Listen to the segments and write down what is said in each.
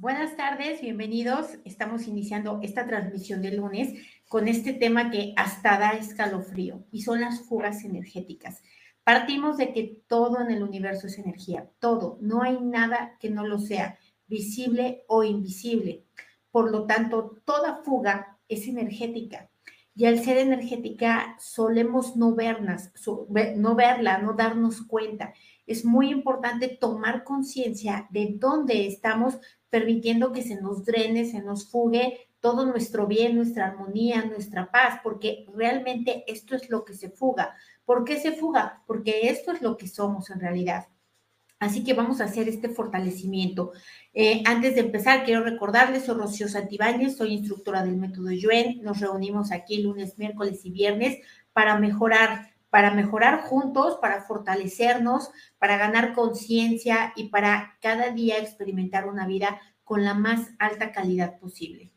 Buenas tardes, bienvenidos. Estamos iniciando esta transmisión de lunes con este tema que hasta da escalofrío y son las fugas energéticas. Partimos de que todo en el universo es energía, todo, no hay nada que no lo sea, visible o invisible. Por lo tanto, toda fuga es energética. Y al ser energética solemos no no verla, no darnos cuenta. Es muy importante tomar conciencia de dónde estamos permitiendo que se nos drene, se nos fugue todo nuestro bien, nuestra armonía, nuestra paz, porque realmente esto es lo que se fuga. ¿Por qué se fuga? Porque esto es lo que somos en realidad. Así que vamos a hacer este fortalecimiento. Eh, antes de empezar, quiero recordarles, soy Rocío Santibáñez, soy instructora del método Yuen. Nos reunimos aquí lunes, miércoles y viernes para mejorar para mejorar juntos, para fortalecernos, para ganar conciencia y para cada día experimentar una vida con la más alta calidad posible.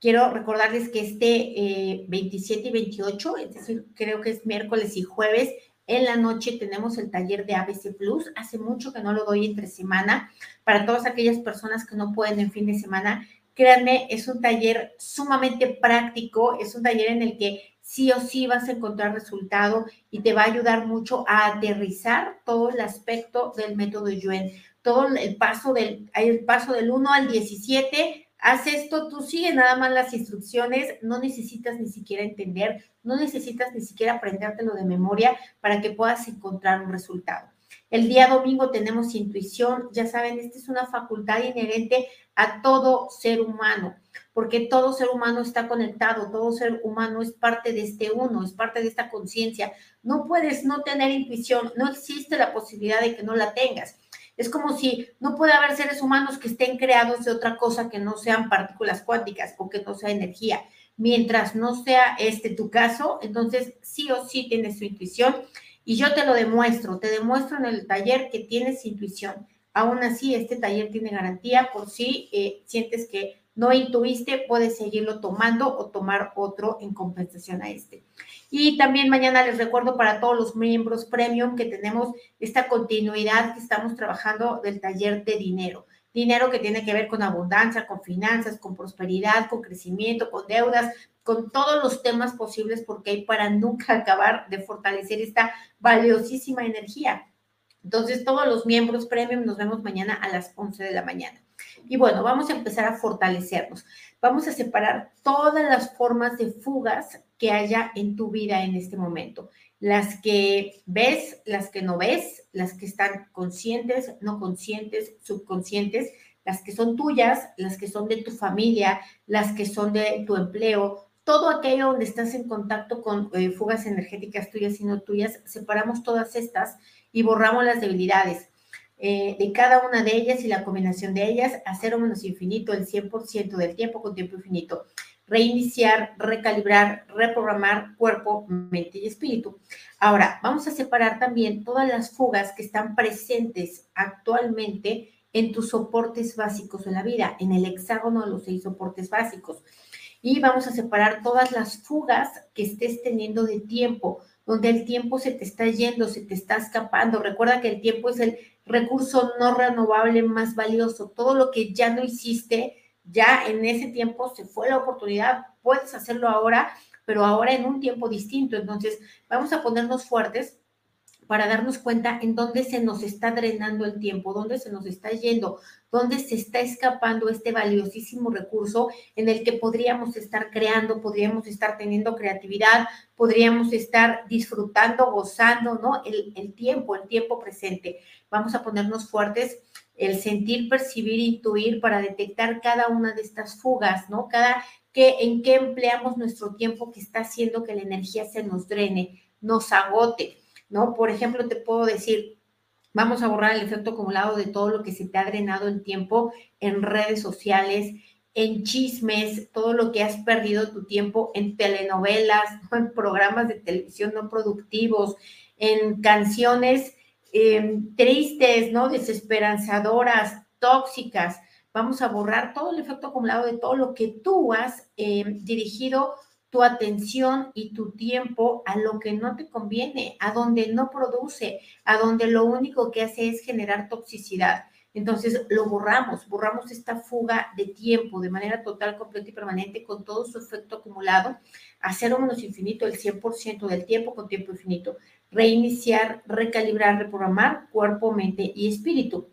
Quiero recordarles que este 27 eh, y 28, es decir, creo que es miércoles y jueves, en la noche tenemos el taller de ABC Plus. Hace mucho que no lo doy entre semana. Para todas aquellas personas que no pueden en fin de semana, créanme, es un taller sumamente práctico, es un taller en el que sí o sí vas a encontrar resultado y te va a ayudar mucho a aterrizar todo el aspecto del método Yuen. Todo el paso del, el paso del 1 al 17, haz esto, tú sigue nada más las instrucciones, no necesitas ni siquiera entender, no necesitas ni siquiera aprendértelo de memoria para que puedas encontrar un resultado. El día domingo tenemos intuición, ya saben, esta es una facultad inherente a todo ser humano porque todo ser humano está conectado, todo ser humano es parte de este uno, es parte de esta conciencia. No puedes no tener intuición, no existe la posibilidad de que no la tengas. Es como si no puede haber seres humanos que estén creados de otra cosa que no sean partículas cuánticas o que no sea energía. Mientras no sea este tu caso, entonces sí o sí tienes tu intuición y yo te lo demuestro, te demuestro en el taller que tienes intuición. Aún así, este taller tiene garantía por si eh, sientes que no intuiste, puedes seguirlo tomando o tomar otro en compensación a este. Y también mañana les recuerdo para todos los miembros premium que tenemos esta continuidad que estamos trabajando del taller de dinero. Dinero que tiene que ver con abundancia, con finanzas, con prosperidad, con crecimiento, con deudas, con todos los temas posibles porque hay para nunca acabar de fortalecer esta valiosísima energía. Entonces, todos los miembros premium nos vemos mañana a las 11 de la mañana. Y bueno, vamos a empezar a fortalecernos. Vamos a separar todas las formas de fugas que haya en tu vida en este momento. Las que ves, las que no ves, las que están conscientes, no conscientes, subconscientes, las que son tuyas, las que son de tu familia, las que son de tu empleo, todo aquello donde estás en contacto con eh, fugas energéticas tuyas y no tuyas, separamos todas estas y borramos las debilidades. Eh, de cada una de ellas y la combinación de ellas a cero menos infinito, el 100% del tiempo con tiempo infinito. Reiniciar, recalibrar, reprogramar cuerpo, mente y espíritu. Ahora, vamos a separar también todas las fugas que están presentes actualmente en tus soportes básicos en la vida, en el hexágono de los seis soportes básicos. Y vamos a separar todas las fugas que estés teniendo de tiempo, donde el tiempo se te está yendo, se te está escapando. Recuerda que el tiempo es el recurso no renovable más valioso. Todo lo que ya no hiciste, ya en ese tiempo se fue la oportunidad. Puedes hacerlo ahora, pero ahora en un tiempo distinto. Entonces, vamos a ponernos fuertes para darnos cuenta en dónde se nos está drenando el tiempo, dónde se nos está yendo, dónde se está escapando este valiosísimo recurso en el que podríamos estar creando, podríamos estar teniendo creatividad, podríamos estar disfrutando, gozando, ¿no? El, tiempo, el tiempo presente. Vamos a ponernos fuertes el sentir, percibir, intuir para detectar cada una de estas fugas, ¿no? Cada que en qué empleamos nuestro tiempo que está haciendo que la energía se nos drene, nos agote. ¿No? Por ejemplo, te puedo decir, vamos a borrar el efecto acumulado de todo lo que se te ha drenado el tiempo en redes sociales, en chismes, todo lo que has perdido tu tiempo en telenovelas, en programas de televisión no productivos, en canciones em, tristes, ¿no? Desesperanzadoras, tóxicas. Vamos a borrar todo el efecto acumulado de todo lo que tú has em, dirigido tu atención y tu tiempo a lo que no te conviene, a donde no produce, a donde lo único que hace es generar toxicidad. Entonces lo borramos, borramos esta fuga de tiempo de manera total, completa y permanente con todo su efecto acumulado a cero menos infinito, el 100% del tiempo con tiempo infinito. Reiniciar, recalibrar, reprogramar cuerpo, mente y espíritu.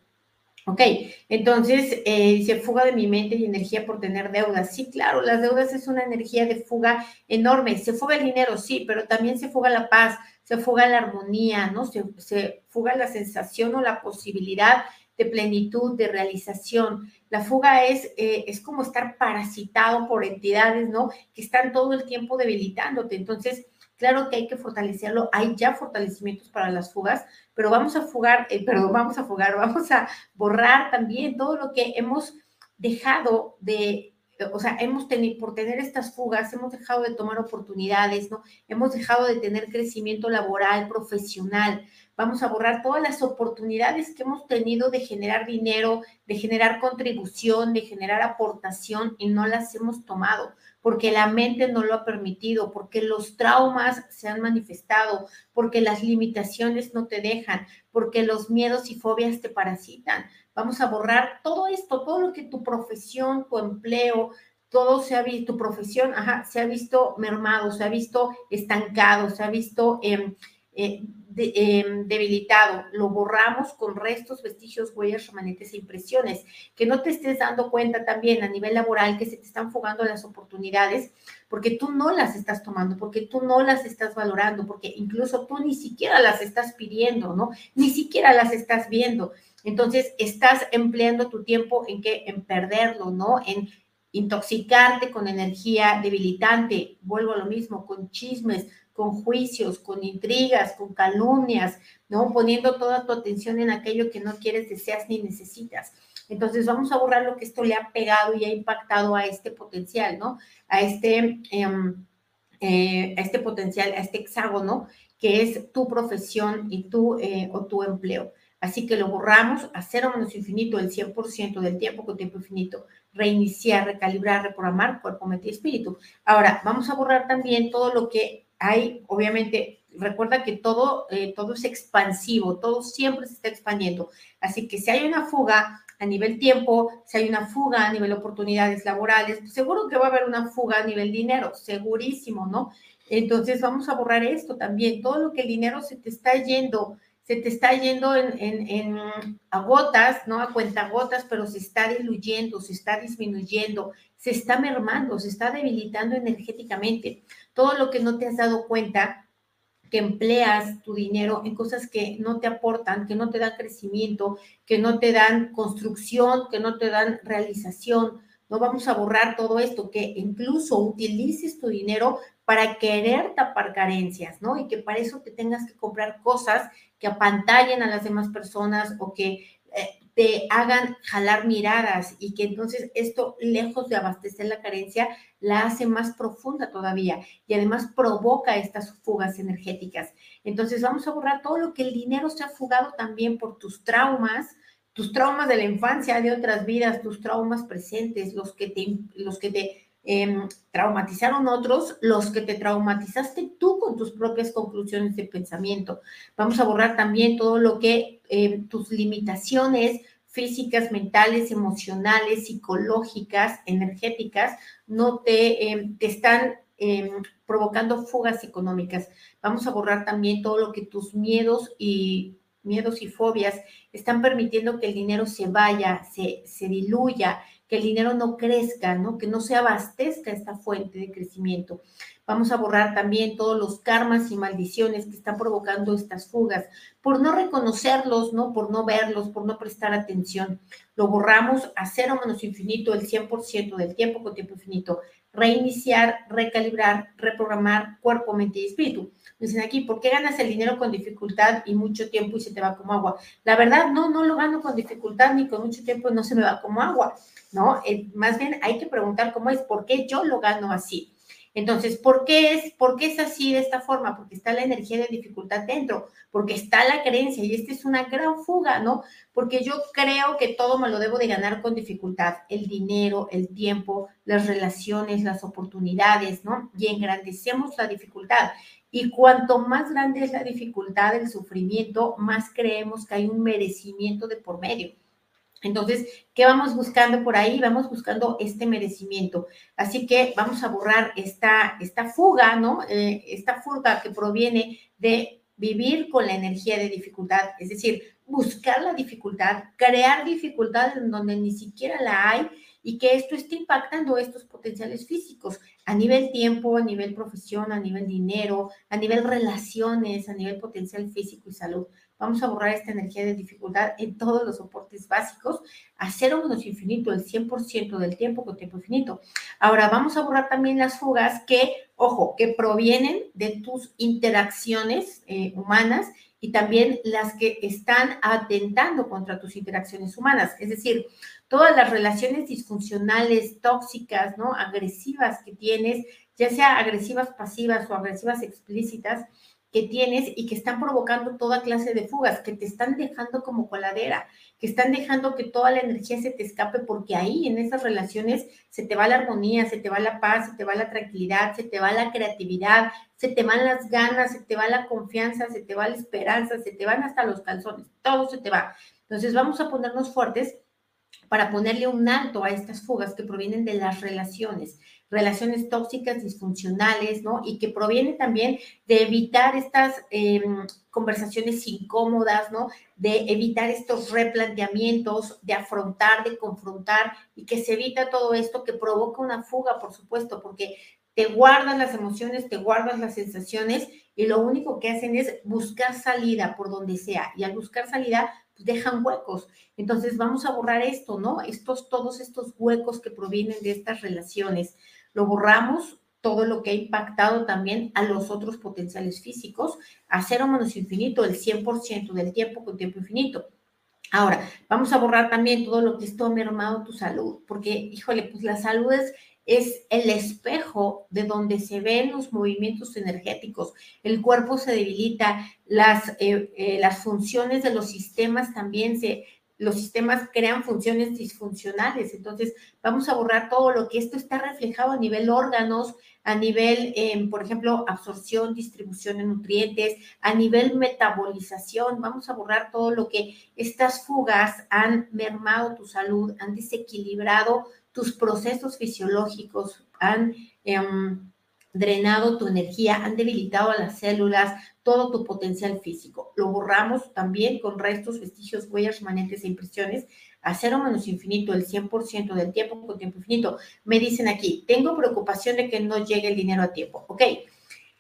Ok, entonces eh, se fuga de mi mente y energía por tener deudas. Sí, claro, las deudas es una energía de fuga enorme. Se fuga el dinero, sí, pero también se fuga la paz, se fuga la armonía, ¿no? Se, se fuga la sensación o la posibilidad de plenitud, de realización. La fuga es, eh, es como estar parasitado por entidades, ¿no? Que están todo el tiempo debilitándote. Entonces, claro que hay que fortalecerlo. Hay ya fortalecimientos para las fugas, pero vamos a fugar, eh, perdón, vamos a fugar, vamos a borrar también todo lo que hemos dejado de o sea, hemos tenido, por tener estas fugas, hemos dejado de tomar oportunidades, ¿no? Hemos dejado de tener crecimiento laboral, profesional. Vamos a borrar todas las oportunidades que hemos tenido de generar dinero, de generar contribución, de generar aportación y no las hemos tomado porque la mente no lo ha permitido, porque los traumas se han manifestado, porque las limitaciones no te dejan, porque los miedos y fobias te parasitan. Vamos a borrar todo esto, todo lo que tu profesión, tu empleo, todo se ha visto, tu profesión, se ha visto mermado, se ha visto estancado, se ha visto eh, eh, em, debilitado. Lo borramos con restos, vestigios, huellas, remanentes e impresiones. Que no te estés dando cuenta también a nivel laboral que se te están fugando las oportunidades porque tú no las estás tomando, porque tú no las estás valorando, porque incluso tú ni siquiera las estás pidiendo, ¿no? Ni siquiera las estás viendo. Entonces, estás empleando tu tiempo en qué? En perderlo, ¿no? En intoxicarte con energía debilitante, vuelvo a lo mismo, con chismes, con juicios, con intrigas, con calumnias, ¿no? Poniendo toda tu atención en aquello que no quieres, deseas ni necesitas. Entonces vamos a borrar lo que esto le ha pegado y ha impactado a este potencial, ¿no? A este, em, eh, a este potencial, a este hexágono que es tu profesión y tu, eh, o tu empleo. Así que lo borramos a cero menos infinito el 100% del tiempo con tiempo infinito. Reiniciar, recalibrar, reprogramar cuerpo, mente y espíritu. Ahora, vamos a borrar también todo lo que hay, obviamente, recuerda que todo, eh, todo es expansivo, todo siempre se está expandiendo. Así que si hay una fuga a nivel tiempo, si hay una fuga a nivel oportunidades laborales, pues seguro que va a haber una fuga a nivel dinero, segurísimo, ¿no? Entonces vamos a borrar esto también, todo lo que el dinero se te está yendo se te está yendo en, a gotas, ¿no? A cuentagotas, pero se está diluyendo, se está disminuyendo, se está mermando, se está debilitando energéticamente. Todo lo que no te has dado cuenta, que empleas tu dinero en cosas que no te aportan, que no te dan crecimiento, que no te dan construcción, que no te dan realización. No vamos a borrar todo esto, que incluso utilices tu dinero para querer tapar carencias, ¿no? Y que para eso te tengas que comprar cosas que apantallen a las demás personas o que eh, te hagan jalar miradas y que entonces esto, lejos de abastecer la carencia, la hace más profunda todavía y además provoca estas fugas energéticas. Entonces vamos a borrar todo lo que el dinero se ha fugado también por tus traumas, tus traumas de la infancia, de otras vidas, tus traumas presentes, los que te, los que te Em, traumatizaron otros, los que te traumatizaste tú con tus propias conclusiones de pensamiento. Vamos a borrar también todo lo que em, tus limitaciones físicas, mentales, emocionales, psicológicas, energéticas, no te, em, te están provocando fugas económicas. Vamos a borrar también todo lo que tus miedos y miedos y fobias están permitiendo que el dinero se vaya, se, se diluya, que el dinero no crezca, ¿no? Que no se abastezca esta fuente de crecimiento. Vamos a borrar también todos los karmas y maldiciones que están provocando estas fugas, por no reconocerlos, ¿no? Por no verlos, por no prestar atención. Lo borramos a cero menos infinito el 100% del tiempo con tiempo infinito. Reiniciar, recalibrar, reprogramar cuerpo, mente y espíritu. Dicen aquí, ¿por qué ganas el dinero con dificultad y mucho tiempo y se te va como agua? La verdad, no, no lo gano con dificultad ni con mucho tiempo no se me va como agua. ¿no? Eh, más bien hay que preguntar cómo es, ¿por qué yo lo gano así? Entonces, ¿por qué es, por qué es así de esta forma? Porque está la energía de dificultad dentro, porque está la creencia y esta es una gran fuga, ¿no? Porque yo creo que todo me lo debo de ganar con dificultad, el dinero, el tiempo, las relaciones, las oportunidades, ¿no? Y engrandecemos la dificultad. Y cuanto más grande es la dificultad, el sufrimiento, más creemos que hay un merecimiento de por medio. Entonces, ¿qué vamos buscando por ahí? Vamos buscando este merecimiento. Así que vamos a borrar esta, esta fuga, ¿no? Eh, esta fuga que proviene de vivir con la energía de dificultad, es decir, buscar la dificultad, crear dificultad en donde ni siquiera la hay y que esto esté impactando estos potenciales físicos a nivel tiempo, a nivel profesión, a nivel dinero, a nivel relaciones, a nivel potencial físico y salud. Vamos a borrar esta energía de dificultad en todos los soportes básicos a cero menos infinito, el 100% del tiempo con tiempo infinito. Ahora vamos a borrar también las fugas que, ojo, que provienen de tus interacciones eh, humanas y también las que están atentando contra tus interacciones humanas. Es decir, todas las relaciones disfuncionales, tóxicas, ¿no? Agresivas que tienes, ya sea agresivas pasivas o agresivas explícitas que tienes y que están provocando toda clase de fugas, que te están dejando como coladera, que están dejando que toda la energía se te escape porque ahí en esas relaciones se te va la armonía, se te va la paz, se te va la tranquilidad, se te va la creatividad, se te van las ganas, se te va la confianza, se te va la esperanza, se te van hasta los calzones, todo se te va. Entonces vamos a ponernos fuertes para ponerle un alto a estas fugas que provienen de las relaciones, relaciones tóxicas, disfuncionales, ¿no? Y que provienen también de evitar estas em, conversaciones incómodas, ¿no? De evitar estos replanteamientos, de afrontar, de confrontar y que se evita todo esto que provoca una fuga, por supuesto, porque te guardas las emociones, te guardas las sensaciones y lo único que hacen es buscar salida por donde sea. Y al buscar salida, dejan huecos. Entonces vamos a borrar esto, ¿no? Estos, todos estos huecos que provienen de estas relaciones. Lo borramos, todo lo que ha impactado también a los otros potenciales físicos, a cero menos infinito, el 100% del tiempo con tiempo infinito. Ahora, vamos a borrar también todo lo que esto ha mermado tu salud, porque, híjole, pues la salud es, es el espejo de donde se ven los movimientos energéticos. El cuerpo se debilita, las, eh, eh, las funciones de los sistemas también se, los sistemas crean funciones disfuncionales. Entonces, vamos a borrar todo lo que esto está reflejado a nivel órganos, a nivel, em, por ejemplo, absorción, distribución de nutrientes, a nivel metabolización. Vamos a borrar todo lo que estas fugas han mermado tu salud, han desequilibrado tus procesos fisiológicos, han... Em, drenado tu energía, han debilitado a las células, todo tu potencial físico. Lo borramos también con restos, vestigios, huellas, remanentes e impresiones a cero menos infinito, el 100% del tiempo con tiempo infinito. Me dicen aquí, tengo preocupación de que no llegue el dinero a tiempo. Ok,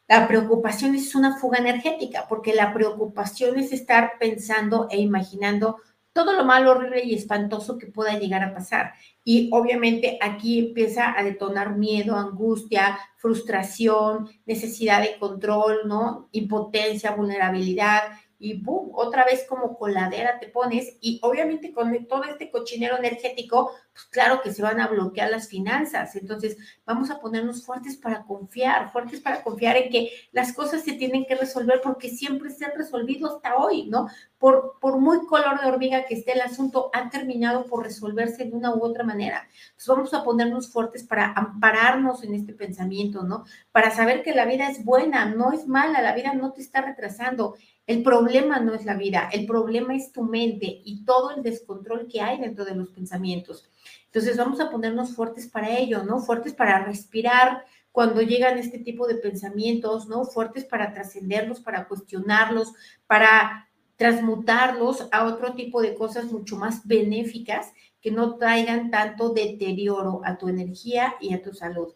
la preocupación es una fuga energética, porque la preocupación es estar pensando e imaginando todo lo malo, horrible y espantoso que pueda llegar a pasar. Y obviamente aquí empieza a detonar miedo, angustia, frustración, necesidad de control, ¿no? Impotencia, vulnerabilidad y boom, otra vez como coladera te pones y obviamente con todo este cochinero energético, pues claro que se van a bloquear las finanzas. Entonces vamos a ponernos fuertes para confiar, fuertes para confiar en que las cosas se tienen que resolver porque siempre se han resolvido hasta hoy, ¿no? Por, por muy color de hormiga que esté el asunto, ha terminado por resolverse de una u otra manera. Entonces vamos a ponernos fuertes para ampararnos en este pensamiento, ¿no? Para saber que la vida es buena, no es mala, la vida no te está retrasando el problema no es la vida, el problema es tu mente y todo el descontrol que hay dentro de los pensamientos. Entonces vamos a ponernos fuertes para ello, ¿no? Fuertes para respirar cuando llegan este tipo de pensamientos, ¿no? Fuertes para trascenderlos, para cuestionarlos, para transmutarlos a otro tipo de cosas mucho más benéficas que no traigan tanto deterioro a tu energía y a tu salud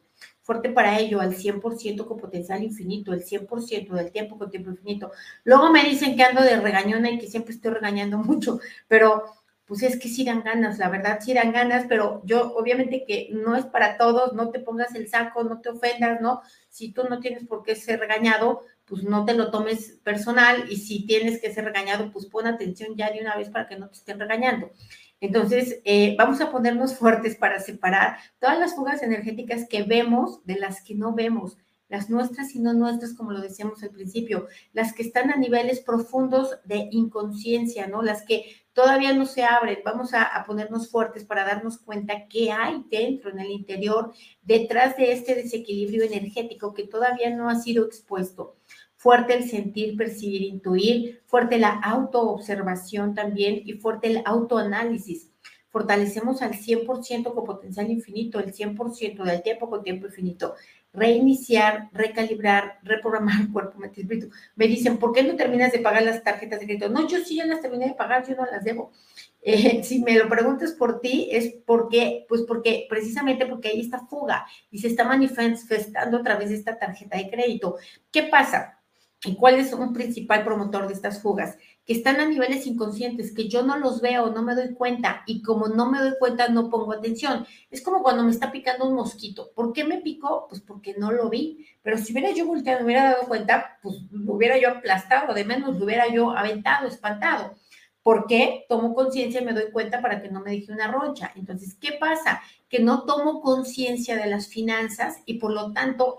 fuerte para ello, al 100% con potencial infinito, el 100% del tiempo con tiempo infinito. Luego me dicen que ando de regañona y que siempre estoy regañando mucho, pero pues es que sí dan ganas, la verdad sí dan ganas, pero yo obviamente que no es para todos, no te pongas el saco, no te ofendas, ¿no? Si tú no tienes por qué ser regañado, pues no te lo tomes personal y si tienes que ser regañado, pues pon atención ya de una vez para que no te estén regañando. Entonces, eh, vamos a ponernos fuertes para separar todas las fugas energéticas que vemos de las que no vemos, las nuestras y no nuestras, como lo decíamos al principio, las que están a niveles profundos de inconsciencia, ¿no? Las que todavía no se abren. Vamos a, ponernos fuertes para darnos cuenta qué hay dentro, en el interior, detrás de este desequilibrio energético que todavía no ha sido expuesto fuerte el sentir, percibir, intuir, fuerte la autoobservación también y fuerte el autoanálisis. fortalecemos al 100% con potencial infinito, el 100% del tiempo con tiempo infinito. Reiniciar, recalibrar, reprogramar cuerpo, mente espíritu. Me dicen, ¿por qué no terminas de pagar las tarjetas de crédito? No, yo sí ya las terminé de pagar, yo no las debo. Eh, si me lo preguntas por ti, es porque, pues porque, precisamente porque ahí está fuga y se está manifestando a través de esta tarjeta de crédito. ¿Qué pasa? ¿Y cuál es un principal promotor de estas fugas? Que están a niveles inconscientes, que yo no los veo, no me doy cuenta, y como no me doy cuenta, no pongo atención. Es como cuando me está picando un mosquito. ¿Por qué me picó? Pues porque no lo vi. Pero si hubiera yo volteado, me hubiera dado cuenta, pues lo hubiera yo aplastado, de menos lo hubiera yo aventado, espantado. ¿Por qué? Tomo conciencia y me doy cuenta para que no me deje una roncha. Entonces, ¿qué pasa? Que no tomo conciencia de las finanzas y por lo tanto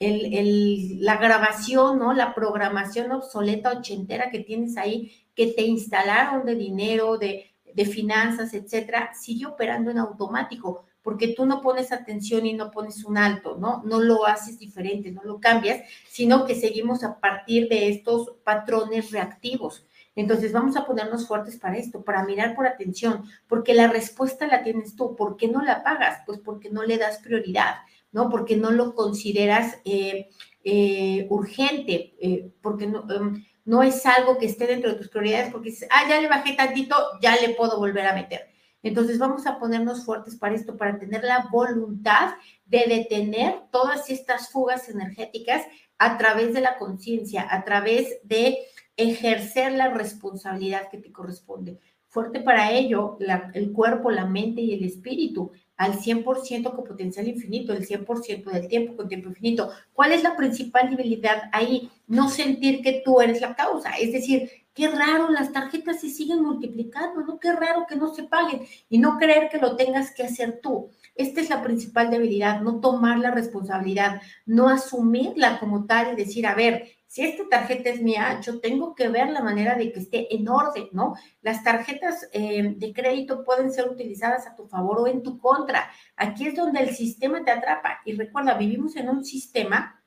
el la grabación, ¿no? La programación obsoleta ochentera que tienes ahí, que te instalaron de dinero, de, de finanzas, etcétera, sigue operando en automático, porque tú no pones atención y no pones un alto, ¿no? No lo haces diferente, no lo cambias, sino que seguimos a partir de estos patrones reactivos. Entonces vamos a ponernos fuertes para esto, para mirar por atención, porque la respuesta la tienes tú. ¿Por qué no la pagas? Pues porque no le das prioridad. ¿No? Porque no lo consideras eh, eh, urgente, eh, porque no, em, no, es algo que esté dentro de tus prioridades, porque dices, ah, ya le bajé tantito, ya le puedo volver a meter. Entonces vamos a ponernos fuertes para esto, para tener la voluntad de detener todas estas fugas energéticas a través de la conciencia, a través de ejercer la responsabilidad que te corresponde. Fuerte para ello, el cuerpo, la mente y el espíritu al 100% con potencial infinito, el 100% del tiempo con tiempo infinito. ¿Cuál es la principal debilidad ahí? No sentir que tú eres la causa. Es decir, qué raro, las tarjetas se siguen multiplicando, ¿no? Qué raro que no se paguen y no creer que lo tengas que hacer tú. Esta es la principal debilidad, no tomar la responsabilidad, no asumirla como tal y decir, a ver, si esta tarjeta es mía, yo tengo que ver la manera de que esté en orden, ¿no? Las tarjetas eh, de crédito pueden ser utilizadas a tu favor o en tu contra. Aquí es donde el sistema te atrapa. Y recuerda, vivimos en un sistema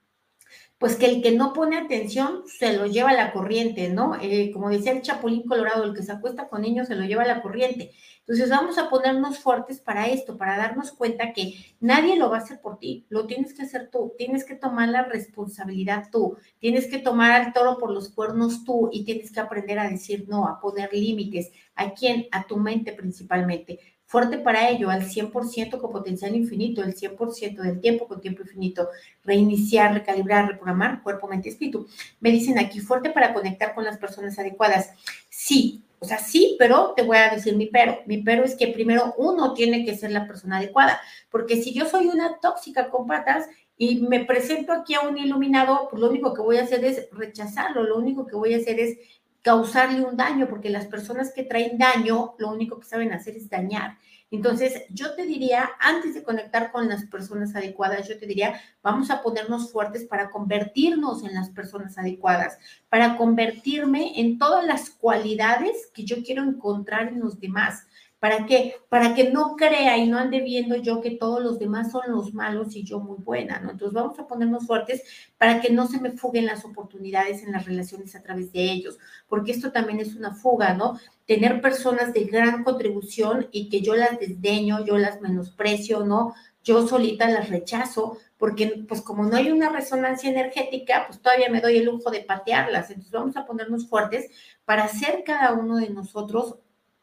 pues que el que no pone atención se lo lleva a la corriente, ¿no? Eh, como decía el Chapulín Colorado, el que se acuesta con niños se lo lleva a la corriente. Entonces vamos a ponernos fuertes para esto, para darnos cuenta que nadie lo va a hacer por ti, lo tienes que hacer tú, tienes que tomar la responsabilidad tú, tienes que tomar al toro por los cuernos tú y tienes que aprender a decir no, a poner límites. ¿A quién? A tu mente principalmente fuerte para ello, al 100% con potencial infinito, el 100% del tiempo con tiempo infinito, reiniciar, recalibrar, reprogramar cuerpo, mente espíritu. Me dicen aquí, fuerte para conectar con las personas adecuadas. Sí, o sea, sí, pero te voy a decir mi pero. Mi pero es que primero uno tiene que ser la persona adecuada, porque si yo soy una tóxica con patas y me presento aquí a un iluminado, pues lo único que voy a hacer es rechazarlo, lo único que voy a hacer es causarle un daño, porque las personas que traen daño, lo único que saben hacer es dañar. Entonces, yo te diría, antes de conectar con las personas adecuadas, yo te diría, vamos a ponernos fuertes para convertirnos en las personas adecuadas, para convertirme en todas las cualidades que yo quiero encontrar en los demás. ¿Para qué? Para que no crea y no ande viendo yo que todos los demás son los malos y yo muy buena, ¿no? Entonces vamos a ponernos fuertes para que no se me fuguen las oportunidades en las relaciones a través de ellos, porque esto también es una fuga, ¿no? Tener personas de gran contribución y que yo las desdeño, yo las menosprecio, ¿no? Yo solita las rechazo, porque pues como no hay una resonancia energética, pues todavía me doy el lujo de patearlas. Entonces vamos a ponernos fuertes para hacer cada uno de nosotros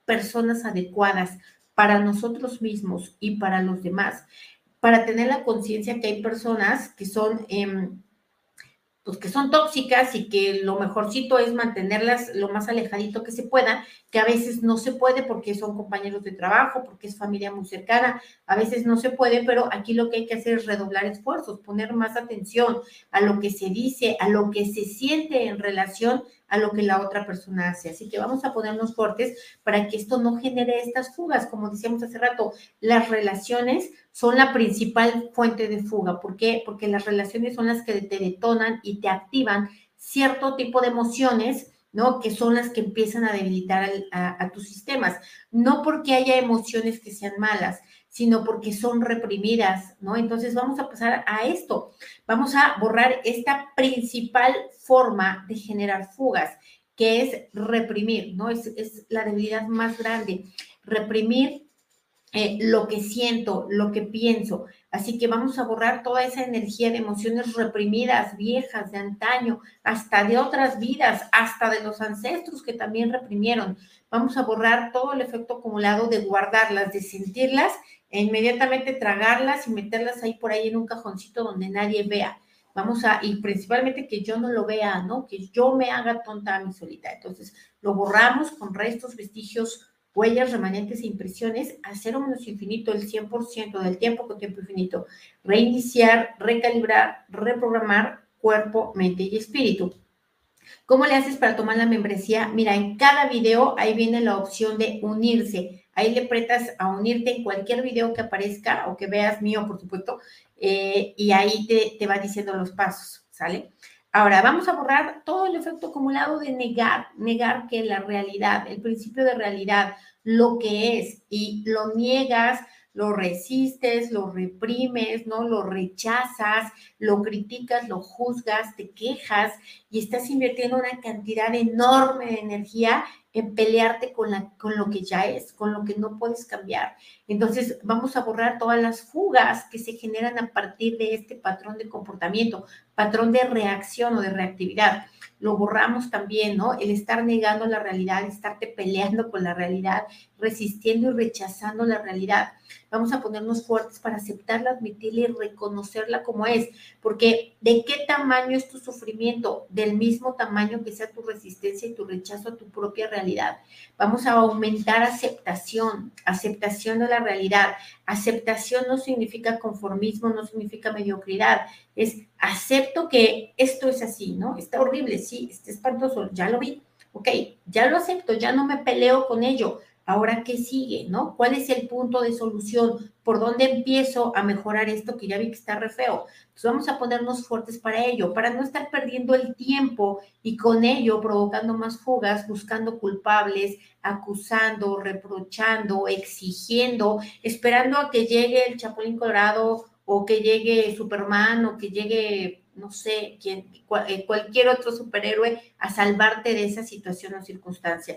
personas adecuadas para nosotros mismos y para los demás, para tener la conciencia que hay personas que son... Eh, pues que son tóxicas y que lo mejorcito es mantenerlas lo más alejadito que se pueda, que a veces no se puede porque son compañeros de trabajo, porque es familia muy cercana, a veces no se puede, pero aquí lo que hay que hacer es redoblar esfuerzos, poner más atención a lo que se dice, a lo que se siente en relación a lo que la otra persona hace. Así que vamos a ponernos fuertes para que esto no genere estas fugas. Como decíamos hace rato, las relaciones son la principal fuente de fuga. ¿Por qué? Porque las relaciones son las que te detonan y te activan cierto tipo de emociones. ¿no? Que son las que empiezan a debilitar a, a, tus sistemas. No porque haya emociones que sean malas, sino porque son reprimidas, ¿no? Entonces vamos a pasar a esto. Vamos a borrar esta principal forma de generar fugas. que es reprimir, ¿no? Es, es la debilidad más grande, reprimir eh, lo que siento, lo que pienso. Así que vamos a borrar toda esa energía de emociones reprimidas, viejas, de antaño, hasta de otras vidas, hasta de los ancestros que también reprimieron. Vamos a borrar todo el efecto acumulado de guardarlas, de sentirlas e inmediatamente tragarlas y meterlas ahí por ahí en un cajoncito donde nadie vea. Vamos a, y principalmente que yo no lo vea, ¿no? Que yo me haga tonta a mi solita. Entonces, lo borramos con restos, vestigios huellas, remanentes e impresiones a cero menos infinito, el 100% del tiempo con tiempo infinito. Reiniciar, recalibrar, reprogramar cuerpo, mente y espíritu. ¿Cómo le haces para tomar la membresía? Mira, en cada video ahí viene la opción de unirse. Ahí le pretas a unirte en cualquier video que aparezca o que veas mío, por supuesto, eh, y ahí te, te va diciendo los pasos, ¿sale? Ahora, vamos a borrar todo el efecto acumulado de negar, negar que la realidad, el principio de realidad, lo que es, y lo niegas, lo resistes, lo reprimes, ¿no? Lo rechazas, lo criticas, lo juzgas, te quejas y estás invirtiendo una cantidad enorme de energía pelearte con, la, con lo que ya es, con lo que no puedes cambiar. Entonces, vamos a borrar todas las fugas que se generan a partir de este patrón de comportamiento, patrón de reacción o de reactividad. Lo borramos también, ¿no? El estar negando la realidad, estarte peleando con la realidad, resistiendo y rechazando la realidad. Vamos a ponernos fuertes para aceptarla, admitirla y reconocerla como es, porque ¿de qué tamaño es tu sufrimiento? Del mismo tamaño que sea tu resistencia y tu rechazo a tu propia realidad. Vamos a aumentar aceptación, aceptación de la realidad. Aceptación no significa conformismo, no significa mediocridad, es acepto que esto es así, ¿no? Está horrible, sí, está espantoso, ya lo vi, ok, ya lo acepto, ya no me peleo con ello, Ahora, ¿qué sigue? ¿No? ¿Cuál es el punto de solución? ¿Por dónde empiezo a mejorar esto que ya vi que está re feo? Entonces vamos a ponernos fuertes para ello, para no estar perdiendo el tiempo y con ello provocando más fugas, buscando culpables, acusando, reprochando, exigiendo, esperando a que llegue el Chapulín Colorado o que llegue Superman o que llegue no sé, quién, eh, cualquier otro superhéroe a salvarte de esa situación o circunstancia.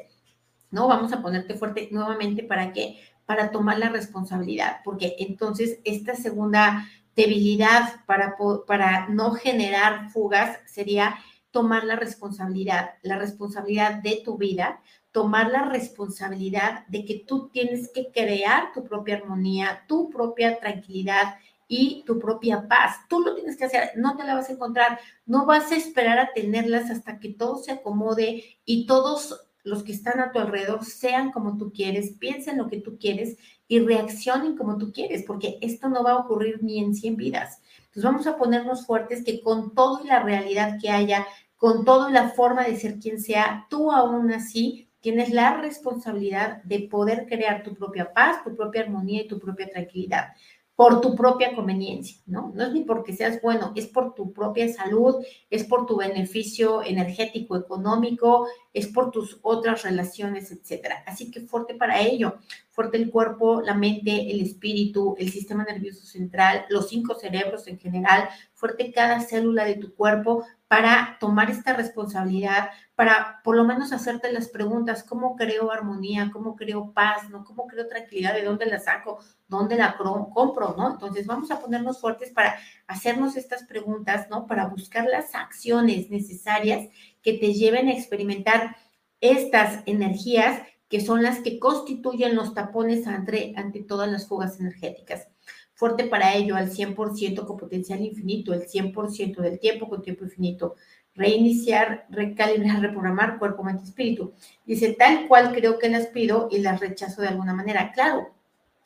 ¿No? Vamos a ponerte fuerte nuevamente para qué? Para tomar la responsabilidad, porque entonces esta segunda debilidad para, para no generar fugas sería tomar la responsabilidad, la responsabilidad de tu vida, tomar la responsabilidad de que tú tienes que crear tu propia armonía, tu propia tranquilidad y tu propia paz. Tú lo tienes que hacer, no te la vas a encontrar, no vas a esperar a tenerlas hasta que todo se acomode y todos los que están a tu alrededor sean como tú quieres, piensen lo que tú quieres y reaccionen como tú quieres, porque esto no va a ocurrir ni en 100 vidas. Entonces vamos a ponernos fuertes que con toda la realidad que haya, con toda la forma de ser quien sea, tú aún así tienes la responsabilidad de poder crear tu propia paz, tu propia armonía y tu propia tranquilidad por tu propia conveniencia, ¿no? No es ni porque seas bueno, es por tu propia salud, es por tu beneficio energético, económico, es por tus otras relaciones, etcétera. Así que fuerte para ello, fuerte el cuerpo, la mente, el espíritu, el sistema nervioso central, los cinco cerebros en general, fuerte cada célula de tu cuerpo para tomar esta responsabilidad, para por lo menos hacerte las preguntas, ¿cómo creo armonía? ¿Cómo creo paz? ¿no? ¿Cómo creo tranquilidad? ¿De dónde la saco? ¿Dónde la compro? ¿no? Entonces vamos a ponernos fuertes para hacernos estas preguntas, ¿no? Para buscar las acciones necesarias que te lleven a experimentar estas energías que son las que constituyen los tapones ante, ante todas las fugas energéticas fuerte para ello al 100% con potencial infinito, el 100% del tiempo con tiempo infinito. Reiniciar, recalibrar, reprogramar cuerpo, mente, espíritu. Dice, tal cual creo que las pido y las rechazo de alguna manera. Claro,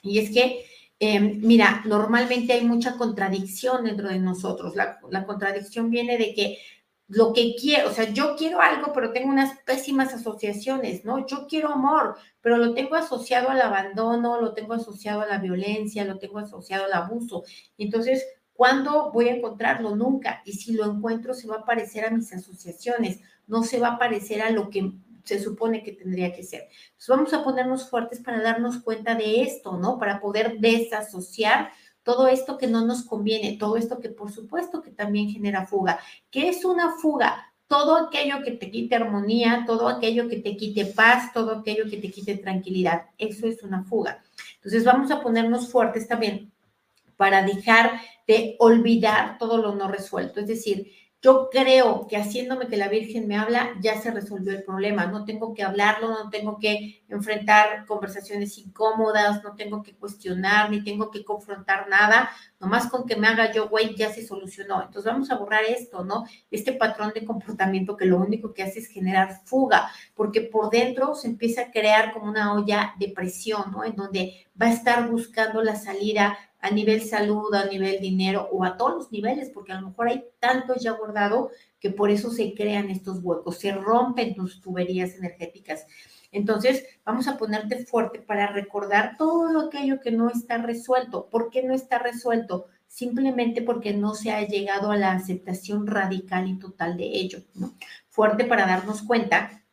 y es que, em, mira, normalmente hay mucha contradicción dentro de nosotros. La, la contradicción viene de que lo que quiero, o sea, yo quiero algo, pero tengo unas pésimas asociaciones, ¿no? Yo quiero amor, pero lo tengo asociado al abandono, lo tengo asociado a la violencia, lo tengo asociado al abuso. entonces, ¿cuándo voy a encontrarlo? Nunca. Y si lo encuentro, se va a parecer a mis asociaciones, no se va a parecer a lo que se supone que tendría que ser. Entonces, vamos a ponernos fuertes para darnos cuenta de esto, ¿no? Para poder desasociar todo esto que no nos conviene, todo esto que por supuesto que también genera fuga. ¿Qué es una fuga? todo aquello que te quite armonía, todo aquello que te quite paz, todo aquello que te quite tranquilidad. Eso es una fuga. Entonces vamos a ponernos fuertes también para dejar de olvidar todo lo no resuelto. Es decir, yo creo que haciéndome que la Virgen me habla, ya se resolvió el problema. No tengo que hablarlo, no tengo que enfrentar conversaciones incómodas, no tengo que cuestionar, ni tengo que confrontar nada. Nomás con que me haga yo, güey, ya se solucionó. Entonces vamos a borrar esto, ¿no? Este patrón de comportamiento que lo único que hace es generar fuga, porque por dentro se empieza a crear como una olla de presión, ¿no? En donde va a estar buscando la salida a nivel salud, a nivel dinero o a todos los niveles, porque a lo mejor hay tanto ya guardado que por eso se crean estos huecos, se rompen tus tuberías energéticas. Entonces, vamos a ponerte fuerte para recordar todo aquello que no está resuelto. ¿Por qué no está resuelto? Simplemente porque no se ha llegado a la aceptación radical y total de ello. ¿no? Fuerte para darnos cuenta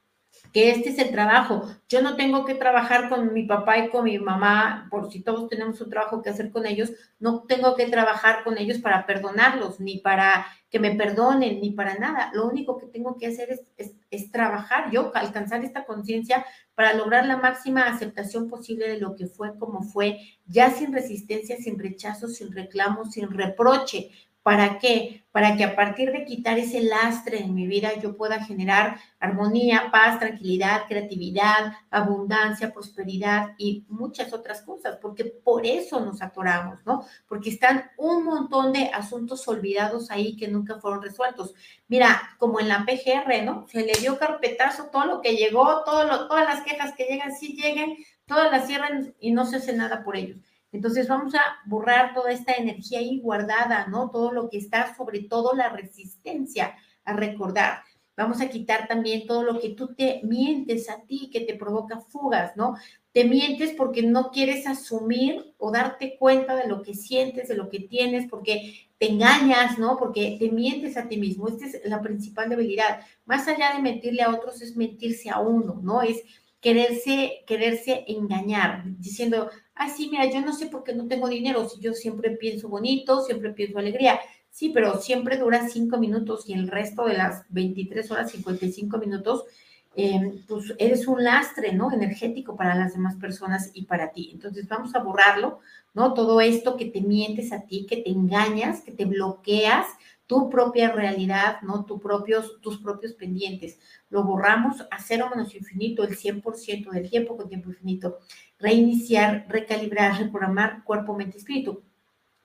que este es el trabajo. Yo no tengo que trabajar con mi papá y con mi mamá, por si todos tenemos un trabajo que hacer con ellos, no tengo que trabajar con ellos para perdonarlos, ni para que me perdonen, ni para nada. Lo único que tengo que hacer es, es, trabajar yo, alcanzar esta conciencia para lograr la máxima aceptación posible de lo que fue como fue, ya sin resistencia, sin rechazo, sin reclamo, sin reproche, ¿Para qué? Para que a partir de quitar ese lastre en mi vida yo pueda generar armonía, paz, tranquilidad, creatividad, abundancia, prosperidad y muchas otras cosas, porque por eso nos atoramos, ¿no? Porque están un montón de asuntos olvidados ahí que nunca fueron resueltos. Mira, como en la PGR, ¿no? Se le dio carpetazo todo lo que llegó, todo lo, todas las quejas que llegan, sí lleguen, todas las cierran y no se hace nada por ellos. Entonces vamos a borrar toda esta energía ahí guardada, ¿no? Todo lo que está, sobre todo la resistencia a recordar. Vamos a quitar también todo lo que tú te mientes a ti, que te provoca fugas, ¿no? Te mientes porque no quieres asumir o darte cuenta de lo que sientes, de lo que tienes, porque te engañas, ¿no? Porque te mientes a ti mismo. Esta es la principal debilidad. Más allá de mentirle a otros, es mentirse a uno, ¿no? Es quererse, quererse engañar, diciendo, ah, sí, mira, yo no sé por qué no tengo dinero, si yo siempre pienso bonito, siempre pienso alegría. Sí, pero siempre dura cinco minutos y el resto de las 23 horas, 55 minutos, em, pues eres un lastre, ¿no? Energético para las demás personas y para ti. Entonces vamos a borrarlo, ¿no? Todo esto que te mientes a ti, que te engañas, que te bloqueas, tu propia realidad, ¿no? Tus propios pendientes. Lo borramos a cero menos infinito el 100% del tiempo con tiempo infinito. Reiniciar, recalibrar, reprogramar cuerpo, mente, espíritu.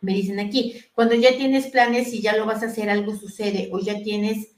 Me dicen aquí, cuando ya tienes planes y ya lo vas a hacer, algo sucede, o ya tienes,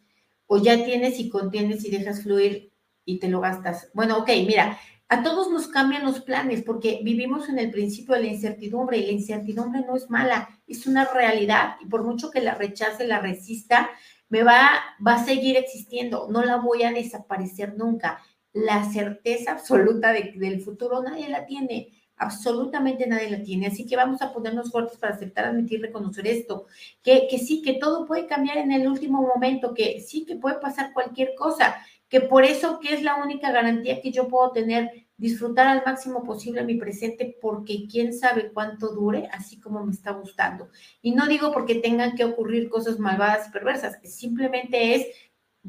o ya tienes y contienes y dejas fluir y te lo gastas. Bueno, ok, mira, a todos nos cambian los planes porque vivimos en el principio de la incertidumbre y la incertidumbre no es mala, es una realidad y por mucho que la rechace, la resista, me va, va a seguir existiendo, no la voy a desaparecer nunca. La certeza absoluta del futuro nadie la tiene, absolutamente nadie la tiene. Así que vamos a ponernos fuertes para aceptar, admitir, reconocer esto, que, que sí, que todo puede cambiar en el último momento, que sí, que puede pasar cualquier cosa que por eso que es la única garantía que yo puedo tener, disfrutar al máximo posible mi presente, porque quién sabe cuánto dure, así como me está gustando. Y no digo porque tengan que ocurrir cosas malvadas y perversas, simplemente es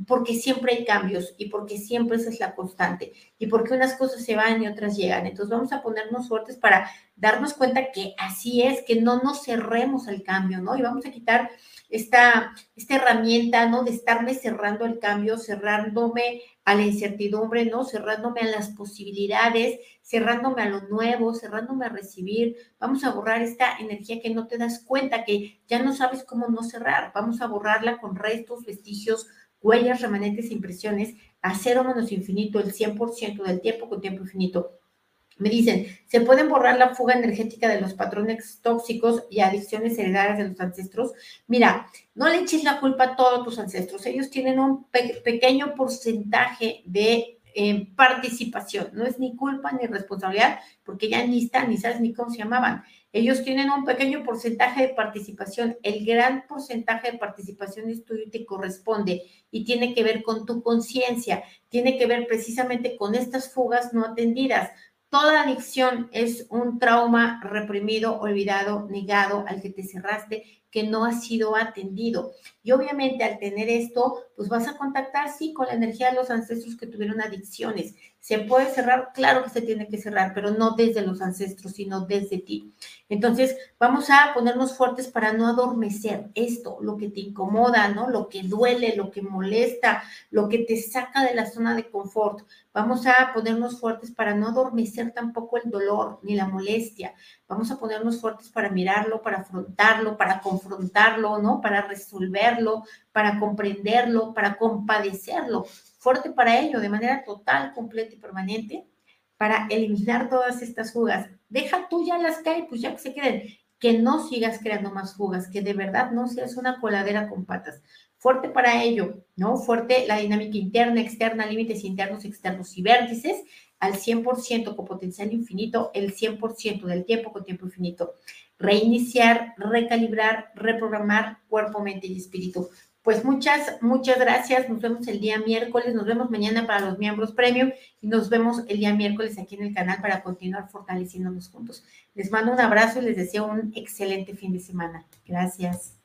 porque siempre hay cambios y porque siempre esa es la constante y porque unas cosas se van y otras llegan. Entonces vamos a ponernos fuertes para darnos cuenta que así es, que no nos cerremos al cambio, ¿no? Y vamos a quitar esta, esta herramienta, ¿no? De estarme cerrando el cambio, cerrándome a la incertidumbre, ¿no? Cerrándome a las posibilidades, cerrándome a lo nuevo, cerrándome a recibir. Vamos a borrar esta energía que no te das cuenta, que ya no sabes cómo no cerrar. Vamos a borrarla con restos, vestigios, huellas, remanentes, impresiones, a cero menos infinito, el 100% del tiempo con tiempo infinito. Me dicen, ¿se pueden borrar la fuga energética de los patrones tóxicos y adicciones heredadas de los ancestros? Mira, no le eches la culpa a todos tus ancestros. Ellos tienen un pequeño porcentaje de eh, participación. No es ni culpa ni responsabilidad, porque ya ni están, ni sabes ni cómo se llamaban. Ellos tienen un pequeño porcentaje de participación. El gran porcentaje de participación es tuyo y te corresponde y tiene que ver con tu conciencia, tiene que ver precisamente con estas fugas no atendidas Toda adicción es un trauma reprimido, olvidado, negado, al que te cerraste que no ha sido atendido. Y obviamente al tener esto, pues vas a contactar, sí, con la energía de los ancestros que tuvieron adicciones. ¿Se puede cerrar? Claro que se tiene que cerrar, pero no desde los ancestros, sino desde ti. Entonces, vamos a ponernos fuertes para no adormecer esto, lo que te incomoda, ¿no? Lo que duele, lo que molesta, lo que te saca de la zona de confort. Vamos a ponernos fuertes para no adormecer tampoco el dolor ni la molestia. Vamos a ponernos fuertes para mirarlo, para afrontarlo, para confrontarlo, ¿no? Para para comprenderlo, para compadecerlo. Fuerte para ello, de manera total, completa y permanente, para eliminar todas estas fugas. Deja tú ya las que hay, pues ya que se queden. Que no sigas creando más fugas, que de verdad no seas una coladera con patas fuerte para ello, ¿no? Fuerte la dinámica interna, externa, límites internos, externos y vértices al 100% con potencial infinito, el 100% del tiempo con tiempo infinito. Reiniciar, recalibrar, reprogramar cuerpo, mente y espíritu. Pues muchas, muchas gracias. Nos vemos el día miércoles, nos vemos mañana para los miembros premium y nos vemos el día miércoles aquí en el canal para continuar fortaleciéndonos juntos. Les mando un abrazo y les deseo un excelente fin de semana. Gracias.